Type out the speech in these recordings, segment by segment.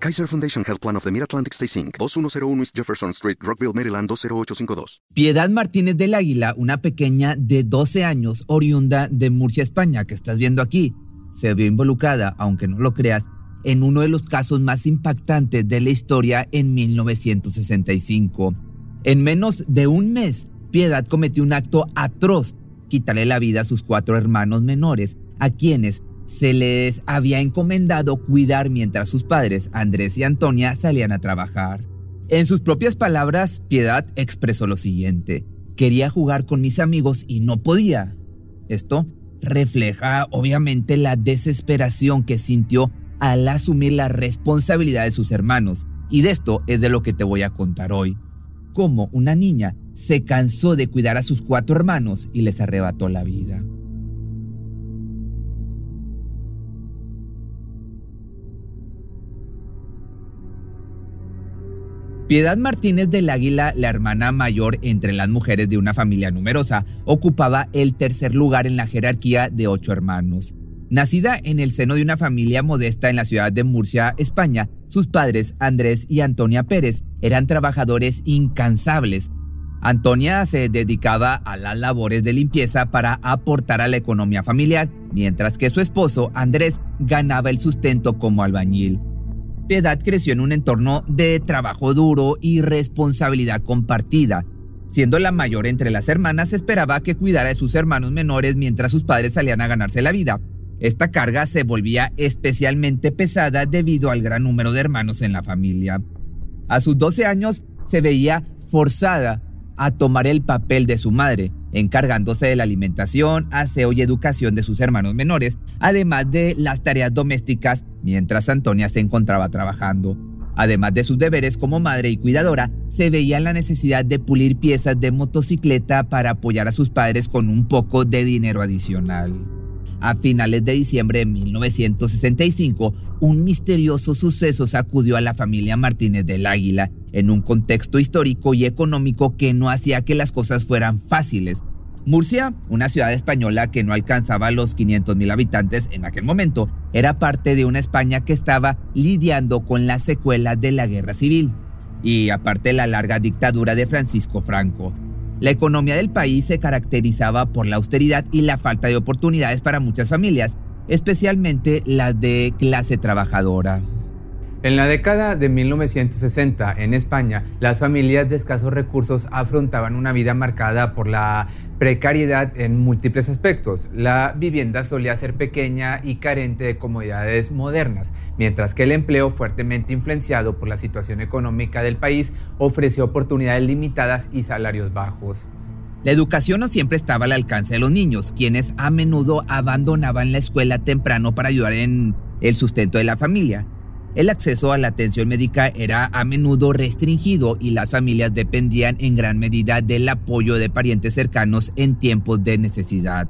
Kaiser Foundation Health Plan of the Mid-Atlantic Stay Inc., 2101 East Jefferson Street, Rockville, Maryland, 20852. Piedad Martínez del Águila, una pequeña de 12 años, oriunda de Murcia, España, que estás viendo aquí, se vio involucrada, aunque no lo creas, en uno de los casos más impactantes de la historia en 1965. En menos de un mes, Piedad cometió un acto atroz, quitarle la vida a sus cuatro hermanos menores, a quienes se les había encomendado cuidar mientras sus padres, Andrés y Antonia, salían a trabajar. En sus propias palabras, Piedad expresó lo siguiente, quería jugar con mis amigos y no podía. Esto refleja obviamente la desesperación que sintió al asumir la responsabilidad de sus hermanos. Y de esto es de lo que te voy a contar hoy. Cómo una niña se cansó de cuidar a sus cuatro hermanos y les arrebató la vida. Piedad Martínez del Águila, la hermana mayor entre las mujeres de una familia numerosa, ocupaba el tercer lugar en la jerarquía de ocho hermanos. Nacida en el seno de una familia modesta en la ciudad de Murcia, España, sus padres, Andrés y Antonia Pérez, eran trabajadores incansables. Antonia se dedicaba a las labores de limpieza para aportar a la economía familiar, mientras que su esposo, Andrés, ganaba el sustento como albañil. Piedad creció en un entorno de trabajo duro y responsabilidad compartida. Siendo la mayor entre las hermanas, esperaba que cuidara de sus hermanos menores mientras sus padres salían a ganarse la vida. Esta carga se volvía especialmente pesada debido al gran número de hermanos en la familia. A sus 12 años se veía forzada a tomar el papel de su madre, encargándose de la alimentación, aseo y educación de sus hermanos menores, además de las tareas domésticas mientras Antonia se encontraba trabajando. Además de sus deberes como madre y cuidadora, se veía la necesidad de pulir piezas de motocicleta para apoyar a sus padres con un poco de dinero adicional. A finales de diciembre de 1965, un misterioso suceso sacudió a la familia Martínez del Águila en un contexto histórico y económico que no hacía que las cosas fueran fáciles. Murcia, una ciudad española que no alcanzaba los 500.000 habitantes en aquel momento, era parte de una España que estaba lidiando con las secuelas de la guerra civil y aparte la larga dictadura de Francisco Franco. La economía del país se caracterizaba por la austeridad y la falta de oportunidades para muchas familias, especialmente las de clase trabajadora. En la década de 1960 en España, las familias de escasos recursos afrontaban una vida marcada por la precariedad en múltiples aspectos. La vivienda solía ser pequeña y carente de comodidades modernas, mientras que el empleo fuertemente influenciado por la situación económica del país ofreció oportunidades limitadas y salarios bajos. La educación no siempre estaba al alcance de los niños, quienes a menudo abandonaban la escuela temprano para ayudar en el sustento de la familia. El acceso a la atención médica era a menudo restringido y las familias dependían en gran medida del apoyo de parientes cercanos en tiempos de necesidad.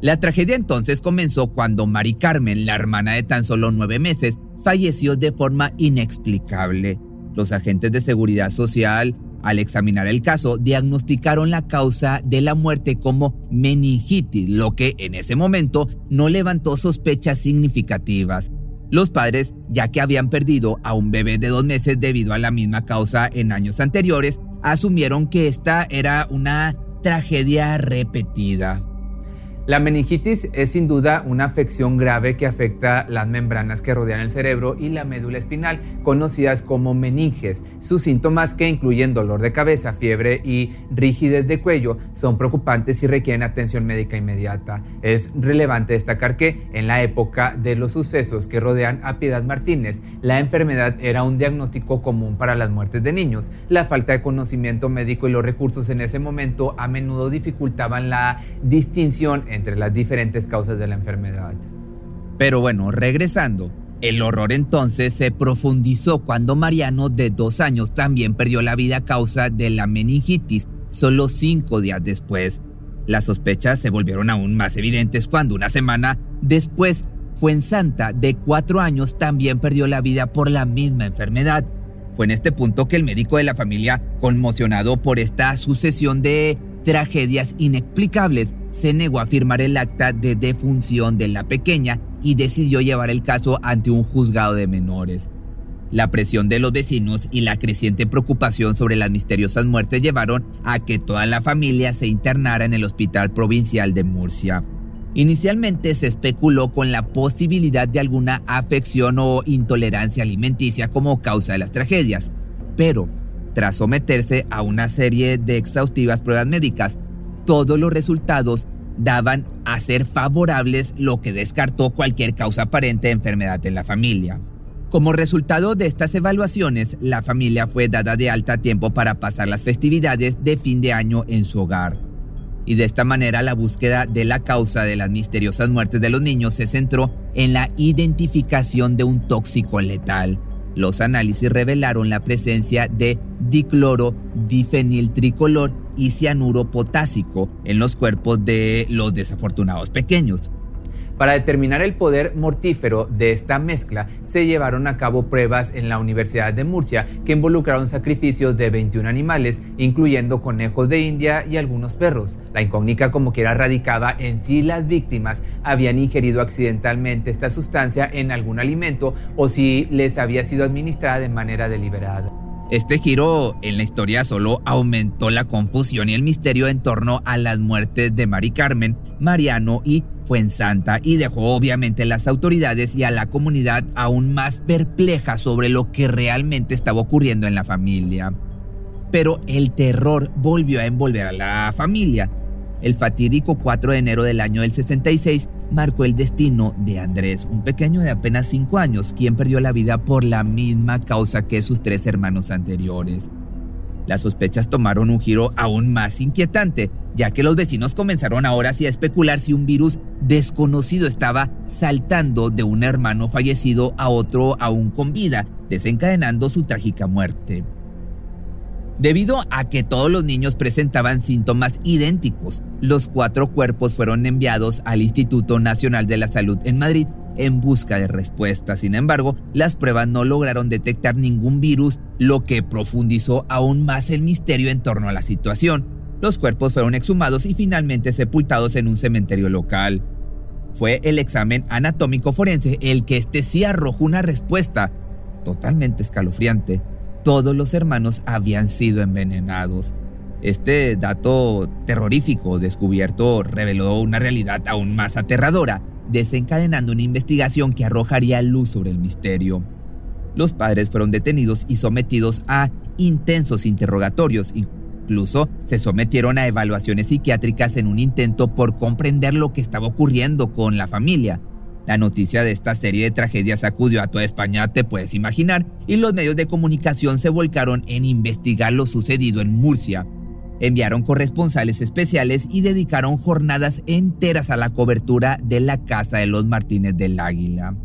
La tragedia entonces comenzó cuando Mari Carmen, la hermana de tan solo nueve meses, falleció de forma inexplicable. Los agentes de seguridad social, al examinar el caso, diagnosticaron la causa de la muerte como meningitis, lo que en ese momento no levantó sospechas significativas. Los padres, ya que habían perdido a un bebé de dos meses debido a la misma causa en años anteriores, asumieron que esta era una tragedia repetida. La meningitis es sin duda una afección grave que afecta las membranas que rodean el cerebro y la médula espinal, conocidas como meninges. Sus síntomas, que incluyen dolor de cabeza, fiebre y rigidez de cuello, son preocupantes y requieren atención médica inmediata. Es relevante destacar que en la época de los sucesos que rodean a Piedad Martínez, la enfermedad era un diagnóstico común para las muertes de niños. La falta de conocimiento médico y los recursos en ese momento a menudo dificultaban la distinción entre las diferentes causas de la enfermedad. Pero bueno, regresando, el horror entonces se profundizó cuando Mariano, de dos años, también perdió la vida a causa de la meningitis, solo cinco días después. Las sospechas se volvieron aún más evidentes cuando una semana después Fuensanta, de cuatro años, también perdió la vida por la misma enfermedad. Fue en este punto que el médico de la familia, conmocionado por esta sucesión de tragedias inexplicables, se negó a firmar el acta de defunción de la pequeña y decidió llevar el caso ante un juzgado de menores. La presión de los vecinos y la creciente preocupación sobre las misteriosas muertes llevaron a que toda la familia se internara en el Hospital Provincial de Murcia. Inicialmente se especuló con la posibilidad de alguna afección o intolerancia alimenticia como causa de las tragedias, pero tras someterse a una serie de exhaustivas pruebas médicas, todos los resultados daban a ser favorables, lo que descartó cualquier causa aparente de enfermedad en la familia. Como resultado de estas evaluaciones, la familia fue dada de alta tiempo para pasar las festividades de fin de año en su hogar y de esta manera la búsqueda de la causa de las misteriosas muertes de los niños se centró en la identificación de un tóxico letal. Los análisis revelaron la presencia de dicloro, difeniltricolor y cianuro potásico en los cuerpos de los desafortunados pequeños. Para determinar el poder mortífero de esta mezcla, se llevaron a cabo pruebas en la Universidad de Murcia que involucraron sacrificios de 21 animales, incluyendo conejos de India y algunos perros. La incógnita como quiera radicaba en si las víctimas habían ingerido accidentalmente esta sustancia en algún alimento o si les había sido administrada de manera deliberada. Este giro en la historia solo aumentó la confusión y el misterio en torno a las muertes de Mari Carmen, Mariano y Fuensanta y dejó obviamente a las autoridades y a la comunidad aún más perpleja sobre lo que realmente estaba ocurriendo en la familia. Pero el terror volvió a envolver a la familia. El fatídico 4 de enero del año del 66 marcó el destino de Andrés, un pequeño de apenas 5 años, quien perdió la vida por la misma causa que sus tres hermanos anteriores. Las sospechas tomaron un giro aún más inquietante, ya que los vecinos comenzaron ahora sí a especular si un virus desconocido estaba saltando de un hermano fallecido a otro aún con vida, desencadenando su trágica muerte. Debido a que todos los niños presentaban síntomas idénticos, los cuatro cuerpos fueron enviados al Instituto Nacional de la Salud en Madrid en busca de respuestas. Sin embargo, las pruebas no lograron detectar ningún virus, lo que profundizó aún más el misterio en torno a la situación. Los cuerpos fueron exhumados y finalmente sepultados en un cementerio local. Fue el examen anatómico forense el que este sí arrojó una respuesta totalmente escalofriante todos los hermanos habían sido envenenados. Este dato terrorífico descubierto reveló una realidad aún más aterradora, desencadenando una investigación que arrojaría luz sobre el misterio. Los padres fueron detenidos y sometidos a intensos interrogatorios, incluso se sometieron a evaluaciones psiquiátricas en un intento por comprender lo que estaba ocurriendo con la familia. La noticia de esta serie de tragedias sacudió a toda España, te puedes imaginar, y los medios de comunicación se volcaron en investigar lo sucedido en Murcia. Enviaron corresponsales especiales y dedicaron jornadas enteras a la cobertura de la casa de los Martínez del Águila.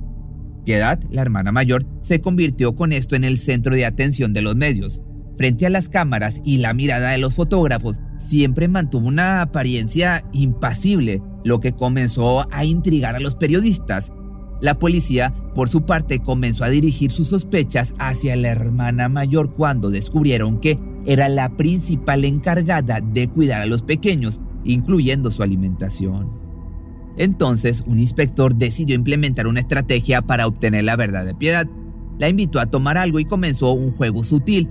Piedad, la hermana mayor, se convirtió con esto en el centro de atención de los medios. Frente a las cámaras y la mirada de los fotógrafos, siempre mantuvo una apariencia impasible, lo que comenzó a intrigar a los periodistas. La policía, por su parte, comenzó a dirigir sus sospechas hacia la hermana mayor cuando descubrieron que era la principal encargada de cuidar a los pequeños, incluyendo su alimentación. Entonces, un inspector decidió implementar una estrategia para obtener la verdad de piedad. La invitó a tomar algo y comenzó un juego sutil.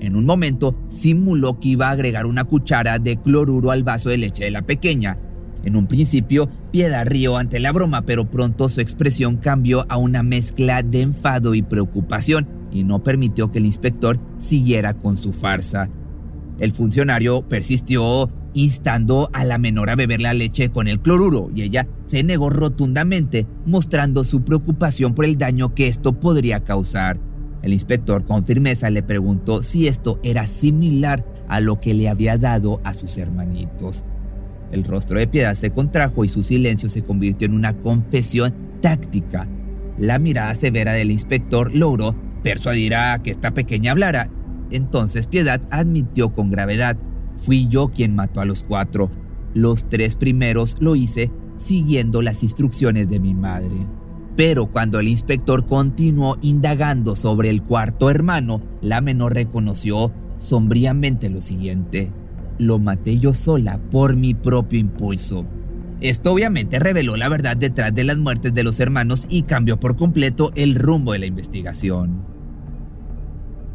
En un momento, simuló que iba a agregar una cuchara de cloruro al vaso de leche de la pequeña en un principio, Piedad rió ante la broma, pero pronto su expresión cambió a una mezcla de enfado y preocupación y no permitió que el inspector siguiera con su farsa. El funcionario persistió instando a la menor a beber la leche con el cloruro y ella se negó rotundamente, mostrando su preocupación por el daño que esto podría causar. El inspector con firmeza le preguntó si esto era similar a lo que le había dado a sus hermanitos. El rostro de Piedad se contrajo y su silencio se convirtió en una confesión táctica. La mirada severa del inspector logró persuadir a que esta pequeña hablara. Entonces Piedad admitió con gravedad, Fui yo quien mató a los cuatro. Los tres primeros lo hice siguiendo las instrucciones de mi madre. Pero cuando el inspector continuó indagando sobre el cuarto hermano, la menor reconoció sombríamente lo siguiente. Lo maté yo sola por mi propio impulso. Esto obviamente reveló la verdad detrás de las muertes de los hermanos y cambió por completo el rumbo de la investigación.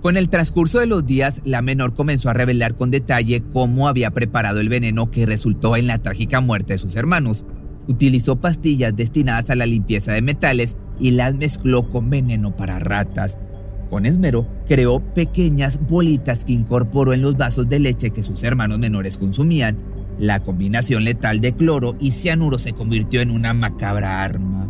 Con el transcurso de los días, la menor comenzó a revelar con detalle cómo había preparado el veneno que resultó en la trágica muerte de sus hermanos. Utilizó pastillas destinadas a la limpieza de metales y las mezcló con veneno para ratas. Con esmero, creó pequeñas bolitas que incorporó en los vasos de leche que sus hermanos menores consumían la combinación letal de cloro y cianuro se convirtió en una macabra arma.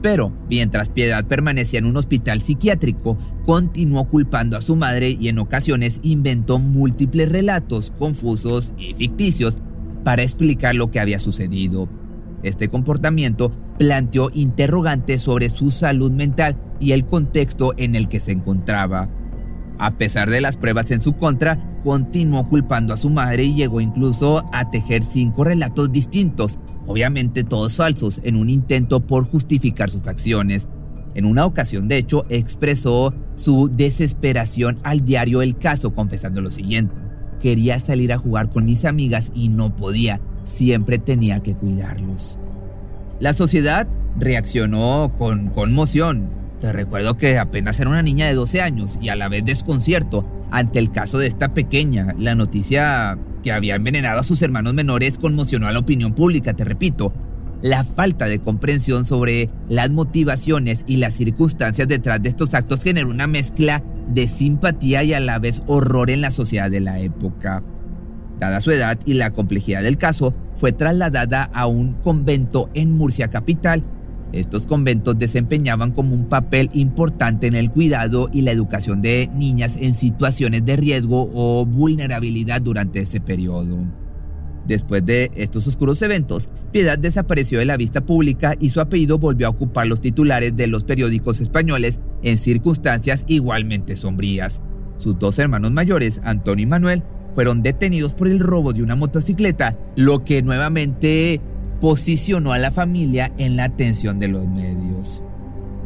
Pero, mientras Piedad permanecía en un hospital psiquiátrico, continuó culpando a su madre y en ocasiones inventó múltiples relatos confusos y ficticios para explicar lo que había sucedido. Este comportamiento planteó interrogantes sobre su salud mental y el contexto en el que se encontraba. A pesar de las pruebas en su contra, continuó culpando a su madre y llegó incluso a tejer cinco relatos distintos, obviamente todos falsos, en un intento por justificar sus acciones. En una ocasión, de hecho, expresó su desesperación al diario El Caso, confesando lo siguiente. Quería salir a jugar con mis amigas y no podía, siempre tenía que cuidarlos. La sociedad reaccionó con conmoción, te recuerdo que apenas era una niña de 12 años y a la vez desconcierto ante el caso de esta pequeña. La noticia que había envenenado a sus hermanos menores conmocionó a la opinión pública, te repito. La falta de comprensión sobre las motivaciones y las circunstancias detrás de estos actos generó una mezcla de simpatía y a la vez horror en la sociedad de la época. Dada su edad y la complejidad del caso, fue trasladada a un convento en Murcia capital estos conventos desempeñaban como un papel importante en el cuidado y la educación de niñas en situaciones de riesgo o vulnerabilidad durante ese periodo. Después de estos oscuros eventos, Piedad desapareció de la vista pública y su apellido volvió a ocupar los titulares de los periódicos españoles en circunstancias igualmente sombrías. Sus dos hermanos mayores, Antonio y Manuel, fueron detenidos por el robo de una motocicleta, lo que nuevamente posicionó a la familia en la atención de los medios.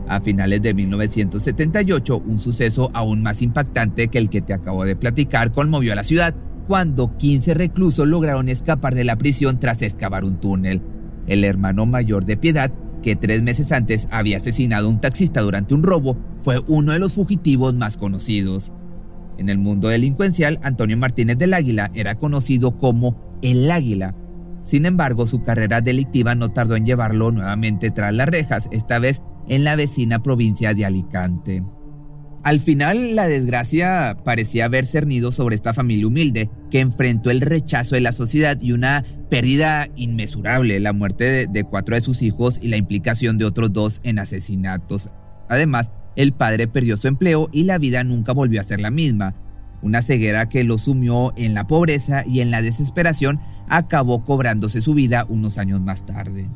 A finales de 1978, un suceso aún más impactante que el que te acabo de platicar conmovió a la ciudad, cuando 15 reclusos lograron escapar de la prisión tras excavar un túnel. El hermano mayor de Piedad, que tres meses antes había asesinado a un taxista durante un robo, fue uno de los fugitivos más conocidos. En el mundo delincuencial, Antonio Martínez del Águila era conocido como el Águila sin embargo, su carrera delictiva no tardó en llevarlo nuevamente tras las rejas, esta vez en la vecina provincia de Alicante. Al final, la desgracia parecía haber cernido sobre esta familia humilde, que enfrentó el rechazo de la sociedad y una pérdida inmesurable, la muerte de, cuatro de sus hijos y la implicación de otros dos en asesinatos. Además, el padre perdió su empleo y la vida nunca volvió a ser la misma. Una ceguera que lo sumió en la pobreza y en la desesperación acabó cobrándose su vida unos años más tarde.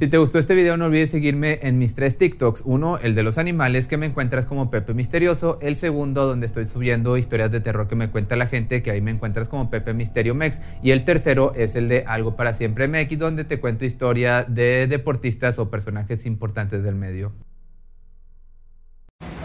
Si te gustó este video no olvides seguirme en mis tres TikToks. Uno, el de los animales que me encuentras como Pepe Misterioso. El segundo, donde estoy subiendo historias de terror que me cuenta la gente, que ahí me encuentras como Pepe Misterio Mex. Y el tercero es el de Algo para Siempre MX, donde te cuento historia de deportistas o personajes importantes del medio.